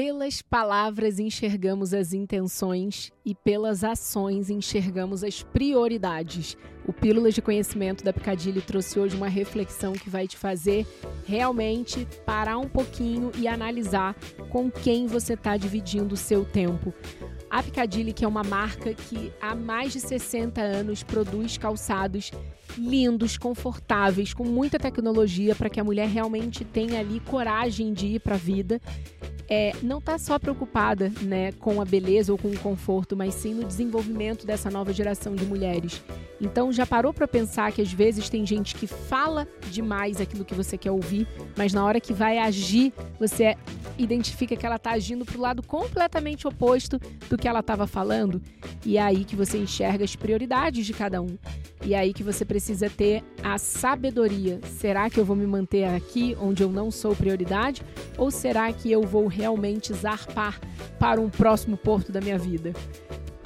Pelas palavras enxergamos as intenções e pelas ações enxergamos as prioridades. O Pílulas de Conhecimento da Picadilly trouxe hoje uma reflexão que vai te fazer realmente parar um pouquinho e analisar com quem você está dividindo o seu tempo. A Picadilly, que é uma marca que há mais de 60 anos produz calçados lindos, confortáveis, com muita tecnologia para que a mulher realmente tenha ali coragem de ir para a vida é, não está só preocupada né, com a beleza ou com o conforto, mas sim no desenvolvimento dessa nova geração de mulheres. Então já parou para pensar que às vezes tem gente que fala demais aquilo que você quer ouvir, mas na hora que vai agir, você identifica que ela está agindo para o lado completamente oposto do que ela estava falando? E é aí que você enxerga as prioridades de cada um. E é aí que você precisa ter a sabedoria. Será que eu vou me manter aqui onde eu não sou prioridade? Ou será que eu vou realmente zarpar para um próximo porto da minha vida?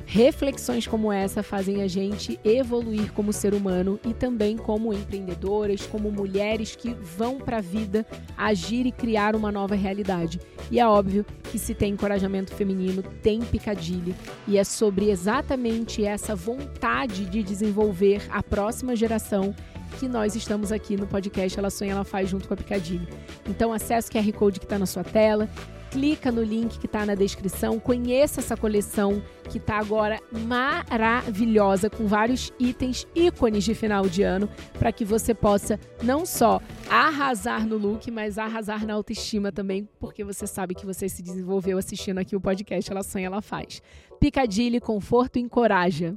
Reflexões como essa fazem a gente evoluir como ser humano e também como empreendedoras, como mulheres que vão para a vida agir e criar uma nova realidade. E é óbvio que se tem encorajamento feminino, tem picadilha. E é sobre exatamente essa vontade de desenvolver a próxima geração que nós estamos aqui no podcast Ela Sonha, Ela Faz junto com a Picadilly. Então acesse o QR Code que está na sua tela, clica no link que está na descrição, conheça essa coleção que está agora maravilhosa, com vários itens ícones de final de ano, para que você possa não só arrasar no look, mas arrasar na autoestima também, porque você sabe que você se desenvolveu assistindo aqui o podcast Ela Sonha, Ela Faz. Picadilly, conforto e encoraja.